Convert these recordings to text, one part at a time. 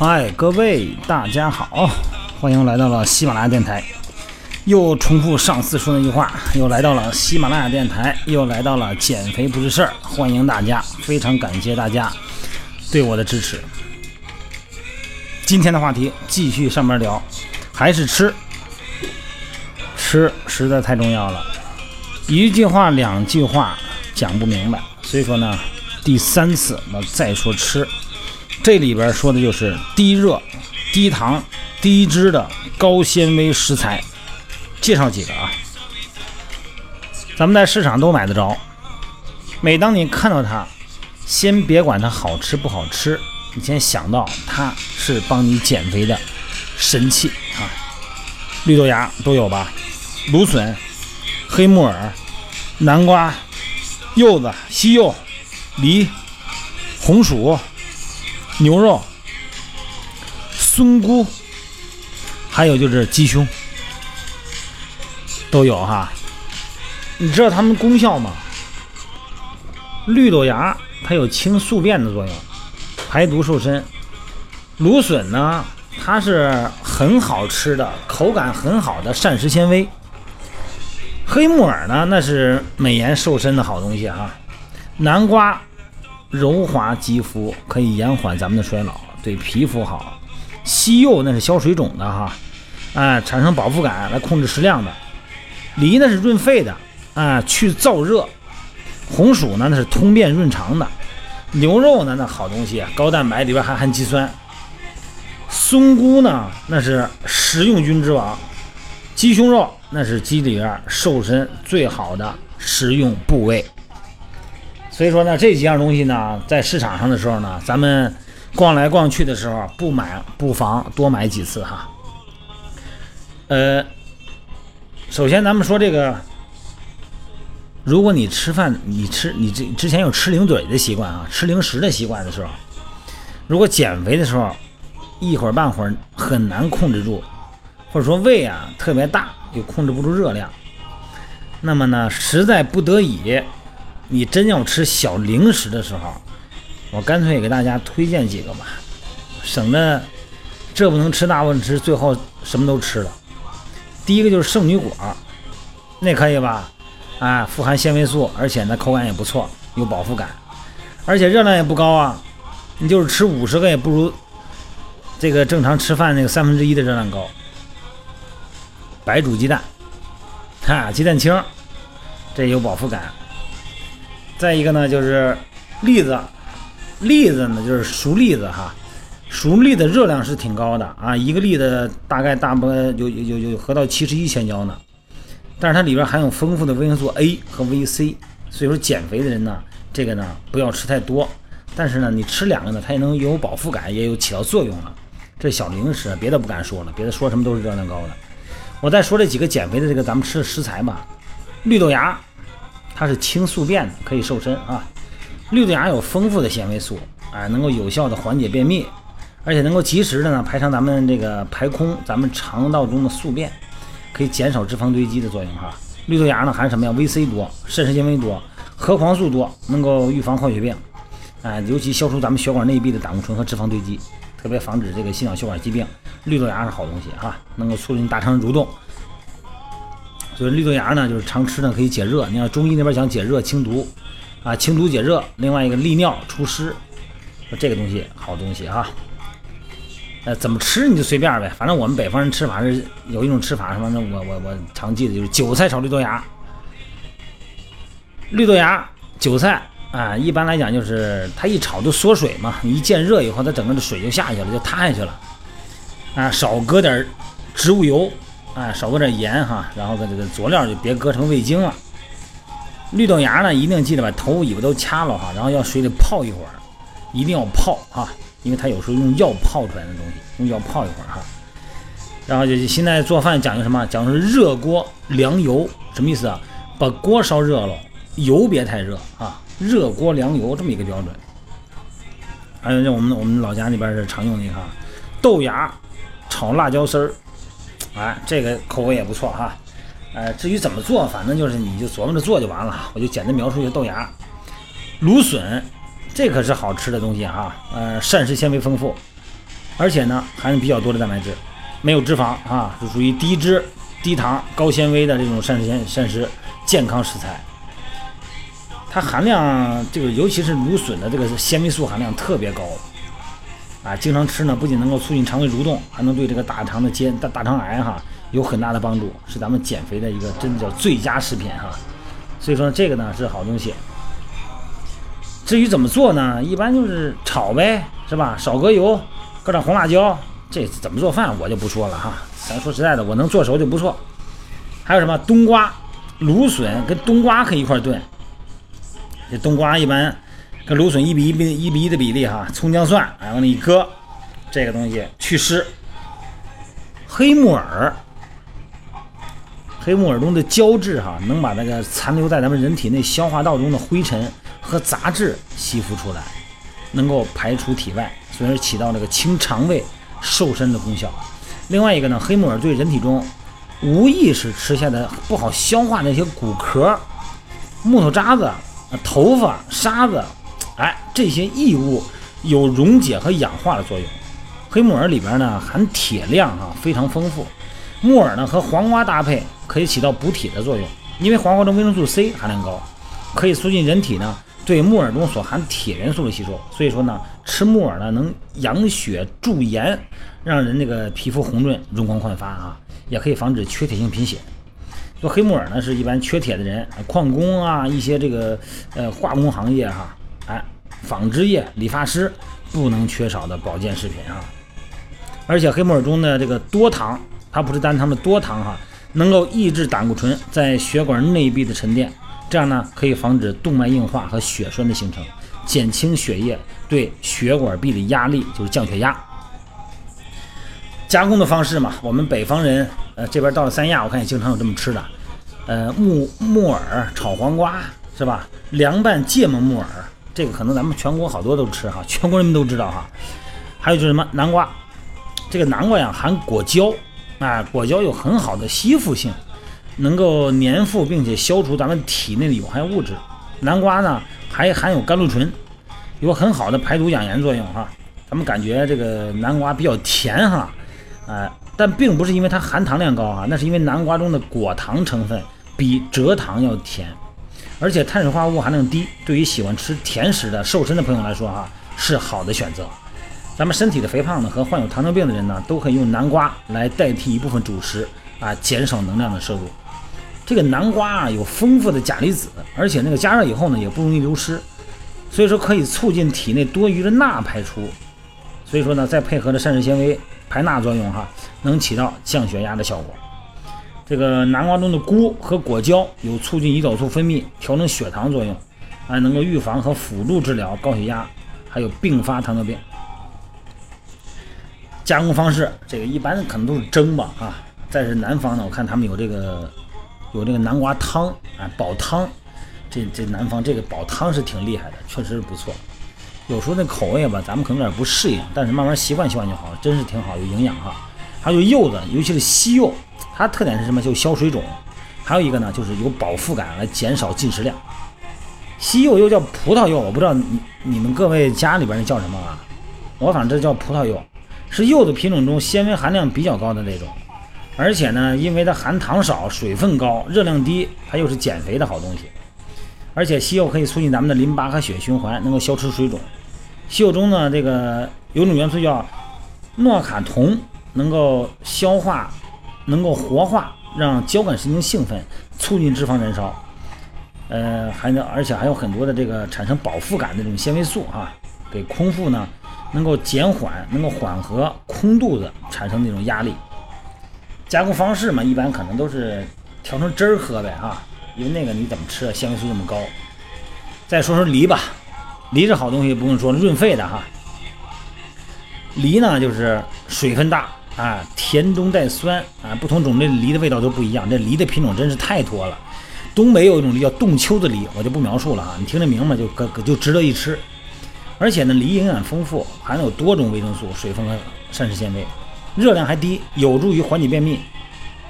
嗨，各位大家好，欢迎来到了喜马拉雅电台。又重复上次说那句话，又来到了喜马拉雅电台，又来到了减肥不是事儿。欢迎大家，非常感谢大家对我的支持。今天的话题继续上面聊，还是吃，吃实在太重要了，一句话两句话讲不明白，所以说呢，第三次我再说吃，这里边说的就是低热、低糖、低脂的高纤维食材。介绍几个啊，咱们在市场都买得着。每当你看到它，先别管它好吃不好吃，你先想到它是帮你减肥的神器啊。绿豆芽都有吧？芦笋、黑木耳、南瓜、柚子、西柚、梨、红薯、牛肉、松菇，还有就是鸡胸。都有哈，你知道它们功效吗？绿豆芽它有清宿便的作用，排毒瘦身。芦笋呢，它是很好吃的，口感很好的膳食纤维。黑木耳呢，那是美颜瘦身的好东西哈。南瓜柔滑肌肤，可以延缓咱们的衰老，对皮肤好。西柚那是消水肿的哈，哎，产生饱腹感来控制食量的。梨呢是润肺的，啊，去燥热；红薯呢那是通便润肠的；牛肉呢那好东西，高蛋白里边还含肌酸；松菇呢那是食用菌之王；鸡胸肉那是鸡里边瘦身最好的食用部位。所以说呢，这几样东西呢，在市场上的时候呢，咱们逛来逛去的时候，不买不妨多买几次哈。呃。首先，咱们说这个，如果你吃饭，你吃你这之前有吃零嘴的习惯啊，吃零食的习惯的时候，如果减肥的时候一会儿半会儿很难控制住，或者说胃啊特别大又控制不住热量，那么呢，实在不得已，你真要吃小零食的时候，我干脆给大家推荐几个吧，省得这不能吃那不能吃，最后什么都吃了。第一个就是圣女果，那可以吧？啊，富含纤维素，而且呢口感也不错，有饱腹感，而且热量也不高啊。你就是吃五十个也不如这个正常吃饭那个三分之一的热量高。白煮鸡蛋，哈，鸡蛋清，这有饱腹感。再一个呢就是栗子，栗子呢就是熟栗子哈。熟栗的热量是挺高的啊，一个栗子大概大部分有有有有合到七十一千焦呢，但是它里边含有丰富的维生素 A 和维 C，所以说减肥的人呢，这个呢不要吃太多，但是呢你吃两个呢，它也能有饱腹感，也有起到作用了。这小零食，别的不敢说了，别的说什么都是热量高的。我再说这几个减肥的这个咱们吃的食材吧，绿豆芽，它是清宿便的，可以瘦身啊。绿豆芽有丰富的纤维素，哎，能够有效的缓解便秘。而且能够及时的呢排上咱们这个排空咱们肠道中的宿便，可以减少脂肪堆积的作用哈。绿豆芽呢含什么呀？维 C 多，膳食纤维多，核黄素多，能够预防坏血病，哎，尤其消除咱们血管内壁的胆固醇和脂肪堆积，特别防止这个心脑血管疾病。绿豆芽是好东西哈，能够促进大肠蠕动。所以绿豆芽呢就是常吃呢可以解热。你看中医那边讲解热清毒啊，清毒解热。另外一个利尿除湿，这个东西好东西哈。呃，怎么吃你就随便呗，反正我们北方人吃法是有一种吃法，什么？那我我我常记得就是韭菜炒绿豆芽，绿豆芽、韭菜啊，一般来讲就是它一炒就缩水嘛，你一见热以后，它整个的水就下去了，就塌下去了。啊，少搁点植物油，啊，少搁点盐哈，然后搁这个佐料就别搁成味精了。绿豆芽呢，一定记得把头尾巴都掐了哈，然后要水里泡一会儿，一定要泡哈。因为它有时候用药泡出来的东西，用药泡一会儿哈，然后就现在做饭讲究什么？讲究热锅凉油，什么意思啊？把锅烧热了，油别太热啊，热锅凉油这么一个标准。还有这我们我们老家那边是常用的哈，豆芽炒辣椒丝儿，哎，这个口味也不错哈。呃，至于怎么做，反正就是你就琢磨着做就完了，我就简单描述一下豆芽、芦笋。这可是好吃的东西哈，呃，膳食纤维丰富，而且呢含比较多的蛋白质，没有脂肪啊，是属于低脂、低糖、高纤维的这种膳食纤膳食健康食材。它含量这个尤其是芦笋的这个纤维素含量特别高啊，经常吃呢不仅能够促进肠胃蠕动，还能对这个大肠的结大大肠癌哈有很大的帮助，是咱们减肥的一个真的叫最佳食品哈。所以说这个呢是好东西。至于怎么做呢？一般就是炒呗，是吧？少搁油，搁点红辣椒。这怎么做饭我就不说了哈。咱说实在的，我能做熟就不错。还有什么冬瓜、芦笋跟冬瓜可以一块炖。这冬瓜一般跟芦笋一比一比一比一的比例哈，葱姜蒜然往里一搁，这个东西祛湿。黑木耳，黑木耳中的胶质哈，能把那个残留在咱们人体内消化道中的灰尘。和杂质吸附出来，能够排出体外，所以起到这个清肠胃、瘦身的功效。另外一个呢，黑木耳对人体中无意识吃下的不好消化那些骨壳、木头渣子、头发、沙子，哎，这些异物有溶解和氧化的作用。黑木耳里边呢含铁量啊非常丰富，木耳呢和黄瓜搭配可以起到补铁的作用，因为黄瓜中维生素 C 含量高，可以促进人体呢。对木耳中所含铁元素的吸收，所以说呢，吃木耳呢能养血助颜，让人那个皮肤红润、容光焕发啊，也可以防止缺铁性贫血。说黑木耳呢，是一般缺铁的人，矿工啊，一些这个呃化工行业哈，哎，纺织业、理发师不能缺少的保健食品啊。而且黑木耳中的这个多糖，它不是单糖的多糖哈，能够抑制胆固醇在血管内壁的沉淀。这样呢，可以防止动脉硬化和血栓的形成，减轻血液对血管壁的压力，就是降血压。加工的方式嘛，我们北方人，呃，这边到了三亚，我看也经常有这么吃的，呃，木木耳炒黄瓜是吧？凉拌芥末木耳，这个可能咱们全国好多都吃哈，全国人民都知道哈。还有就是什么南瓜，这个南瓜呀含果胶，啊，果胶有很好的吸附性。能够粘附并且消除咱们体内的有害物质。南瓜呢还含有甘露醇，有很好的排毒养颜作用哈。咱们感觉这个南瓜比较甜哈，哎，但并不是因为它含糖量高哈，那是因为南瓜中的果糖成分比蔗糖要甜，而且碳水化合物含量低，对于喜欢吃甜食的瘦身的朋友来说哈是好的选择。咱们身体的肥胖呢和患有糖尿病的人呢都可以用南瓜来代替一部分主食啊，减少能量的摄入。这个南瓜啊有丰富的钾离子，而且那个加热以后呢也不容易流失，所以说可以促进体内多余的钠排出，所以说呢再配合着膳食纤维排钠作用哈，能起到降血压的效果。这个南瓜中的菇和果胶有促进胰岛素分泌、调整血糖作用，还能够预防和辅助治疗高血压，还有并发糖尿病。加工方式这个一般可能都是蒸吧啊，再是南方呢，我看他们有这个。有这个南瓜汤啊，煲汤，这这南方这个煲汤是挺厉害的，确实是不错。有时候那口味吧，咱们可能有点不适应，但是慢慢习惯习惯就好，真是挺好，有营养哈。还有柚子，尤其是西柚，它特点是什么？就消水肿。还有一个呢，就是有饱腹感，来减少进食量。西柚又叫葡萄柚，我不知道你你们各位家里边那叫什么啊？我反正这叫葡萄柚，是柚子品种中纤维含量比较高的那种。而且呢，因为它含糖少、水分高、热量低，它又是减肥的好东西。而且西柚可以促进咱们的淋巴和血液循环，能够消除水肿。西柚中呢，这个有种元素叫诺卡酮，能够消化，能够活化，让交感神经兴奋，促进脂肪燃烧。呃，还能，而且还有很多的这个产生饱腹感的这种纤维素啊，给空腹呢，能够减缓，能够缓和空肚子产生那种压力。加工方式嘛，一般可能都是调成汁儿喝呗啊，因为那个你怎么吃啊，纤维素这么高。再说说梨吧，梨是好东西，不用说润肺的哈。梨呢就是水分大啊，甜中带酸啊，不同种类的梨的味道都不一样。这梨的品种真是太多了。东北有一种梨叫冻秋的梨，我就不描述了哈，你听这名吧，就可就值得一吃。而且呢，梨营养丰富，含有多种维生素、水分和膳食纤维。热量还低，有助于缓解便秘，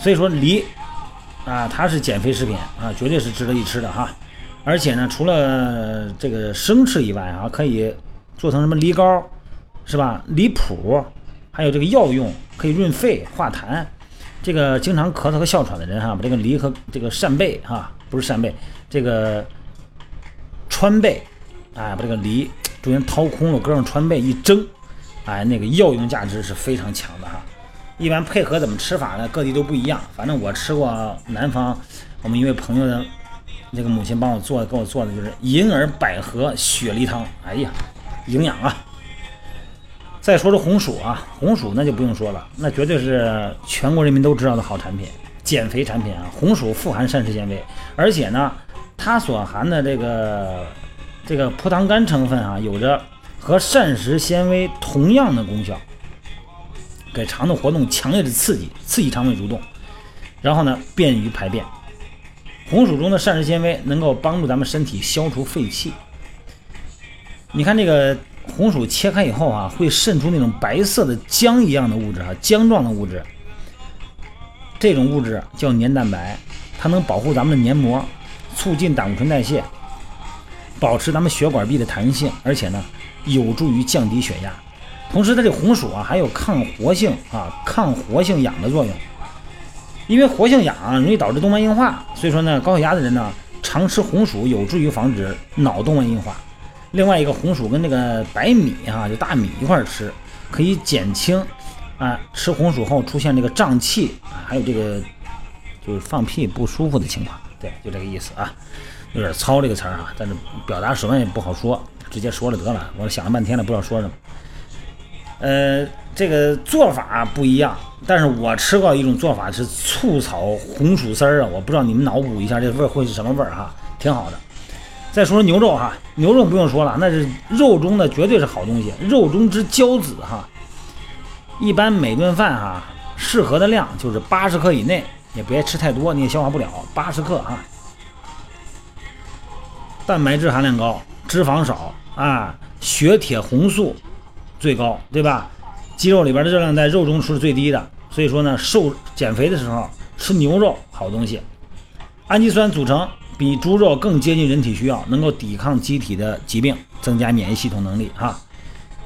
所以说梨啊，它是减肥食品啊，绝对是值得一吃的哈。而且呢，除了这个生吃以外啊，可以做成什么梨膏，是吧？梨脯还有这个药用，可以润肺化痰。这个经常咳嗽和哮喘的人哈，把这个梨和这个扇贝哈，不是扇贝，这个川贝，哎，把这个梨中间掏空了，搁上川贝一蒸，哎，那个药用价值是非常强的哈。一般配合怎么吃法呢？各地都不一样。反正我吃过南方，我们一位朋友的那个母亲帮我做的，给我做的就是银耳百合雪梨汤。哎呀，营养啊！再说说红薯啊，红薯那就不用说了，那绝对是全国人民都知道的好产品，减肥产品啊。红薯富含膳食纤维，而且呢，它所含的这个这个葡萄干成分啊，有着和膳食纤维同样的功效，给肠道活动强烈的刺激，刺激肠胃蠕动，然后呢，便于排便。红薯中的膳食纤维能够帮助咱们身体消除废气。你看这个。红薯切开以后啊，会渗出那种白色的浆一样的物质啊，浆状的物质。这种物质叫黏蛋白，它能保护咱们的黏膜，促进胆固醇代谢，保持咱们血管壁的弹性，而且呢，有助于降低血压。同时，它这红薯啊，还有抗活性啊、抗活性氧的作用。因为活性氧容易导致动脉硬化，所以说呢，高血压的人呢，常吃红薯有助于防止脑动脉硬化。另外一个红薯跟那个白米哈，就大米一块吃，可以减轻啊吃红薯后出现这个胀气啊，还有这个就是放屁不舒服的情况。对，就这个意思啊，有点糙这个词儿啊，但是表达什么也不好说，直接说了得了。我想了半天了，不知道说什么。呃，这个做法不一样，但是我吃过一种做法是醋炒红薯丝儿啊，我不知道你们脑补一下这味儿会是什么味儿哈，挺好的。再说牛肉哈，牛肉不用说了，那是肉中的绝对是好东西，肉中之骄子哈。一般每顿饭哈，适合的量就是八十克以内，也别吃太多，你也消化不了。八十克哈，蛋白质含量高，脂肪少啊，血铁红素最高，对吧？鸡肉里边的热量在肉中是最低的，所以说呢，瘦减肥的时候吃牛肉好东西，氨基酸组成。比猪肉更接近人体需要，能够抵抗机体的疾病，增加免疫系统能力哈。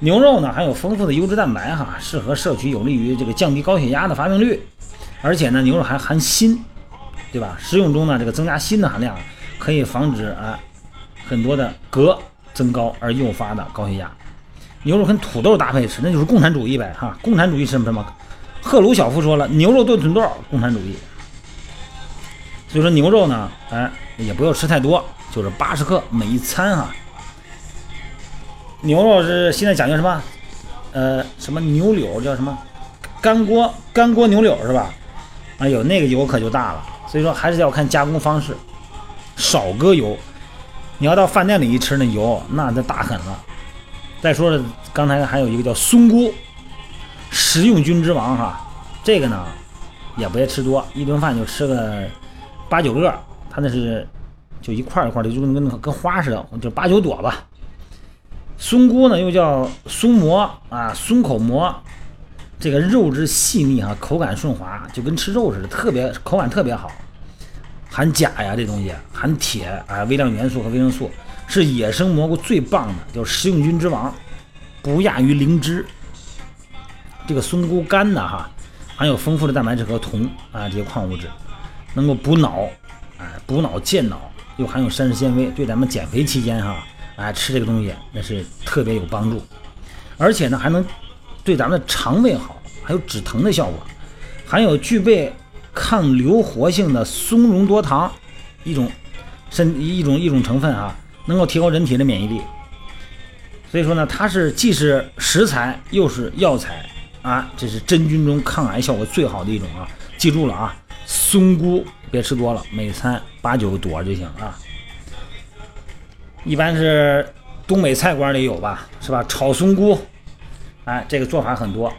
牛肉呢含有丰富的优质蛋白哈，适合摄取，有利于这个降低高血压的发病率。而且呢，牛肉还含锌，对吧？食用中呢，这个增加锌的含量，可以防止啊很多的镉增高而诱发的高血压。牛肉跟土豆搭配吃，那就是共产主义呗哈。共产主义是什么？赫鲁晓夫说了，牛肉炖土豆，共产主义。所以说牛肉呢，哎。也不要吃太多，就是八十克每一餐哈。牛肉是现在讲究什么？呃，什么牛柳叫什么？干锅干锅牛柳是吧？哎呦，那个油可就大了。所以说还是要看加工方式，少搁油。你要到饭店里一吃那油，那就大狠了。再说了，刚才还有一个叫松菇，食用菌之王哈。这个呢，也别吃多，一顿饭就吃个八九个。它那是就一块一块的，就跟跟跟花似的，就八九朵吧。松菇呢又叫松蘑啊，松口蘑，这个肉质细腻哈，口感顺滑，就跟吃肉似的，特别口感特别好。含钾呀，这东西含铁啊，微量元素和维生素，是野生蘑菇最棒的，叫食用菌之王，不亚于灵芝。这个松菇干呢哈，含有丰富的蛋白质和铜啊这些矿物质，能够补脑。哎，补脑健脑，又含有膳食纤维，对咱们减肥期间哈，哎吃这个东西那是特别有帮助，而且呢还能对咱们的肠胃好，还有止疼的效果，含有具备抗硫活性的松茸多糖一种身一种一种成分啊，能够提高人体的免疫力。所以说呢，它是既是食材又是药材啊，这是真菌中抗癌效果最好的一种啊，记住了啊。松菇别吃多了，每餐八九朵就行啊。一般是东北菜馆里有吧，是吧？炒松菇，哎，这个做法很多。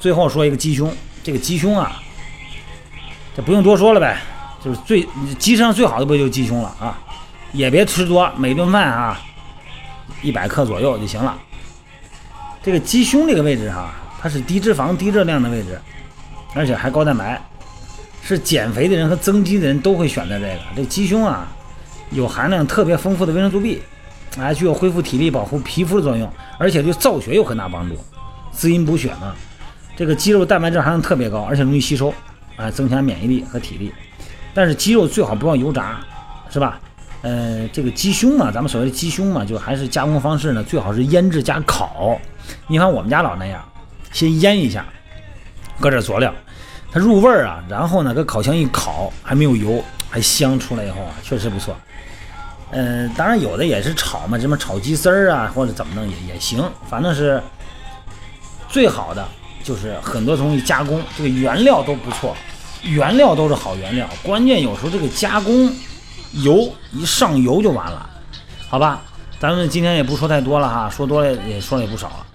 最后说一个鸡胸，这个鸡胸啊，这不用多说了呗，就是最鸡身上最好的不就是鸡胸了啊？也别吃多，每顿饭啊一百克左右就行了。这个鸡胸这个位置哈，它是低脂肪、低热量的位置，而且还高蛋白。是减肥的人和增肌的人都会选择这个。这鸡胸啊，有含量特别丰富的维生素 B，还具有恢复体力、保护皮肤的作用，而且对造血有很大帮助，滋阴补血呢。这个鸡肉蛋白质含量特别高，而且容易吸收，啊，增强免疫力和体力。但是鸡肉最好不要油炸，是吧？呃，这个鸡胸嘛，咱们所谓的鸡胸嘛，就还是加工方式呢，最好是腌制加烤。你看我们家老那样，先腌一下，搁点佐料，它入味儿啊，然后呢，搁烤箱一烤，还没有油，还香，出来以后啊，确实不错。嗯，当然有的也是炒嘛，什么炒鸡丝儿啊，或者怎么弄也也行，反正是最好的就是很多东西加工，这个原料都不错，原料都是好原料，关键有时候这个加工油一上油就完了，好吧？咱们今天也不说太多了哈，说多了也说了也不少了，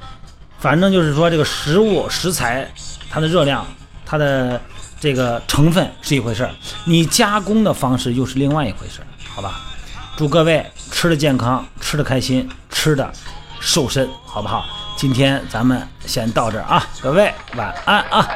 反正就是说这个食物食材它的热量，它的这个成分是一回事儿，你加工的方式又是另外一回事儿，好吧？祝各位吃的健康，吃的开心，吃的瘦身，好不好？今天咱们先到这儿啊，各位晚安啊。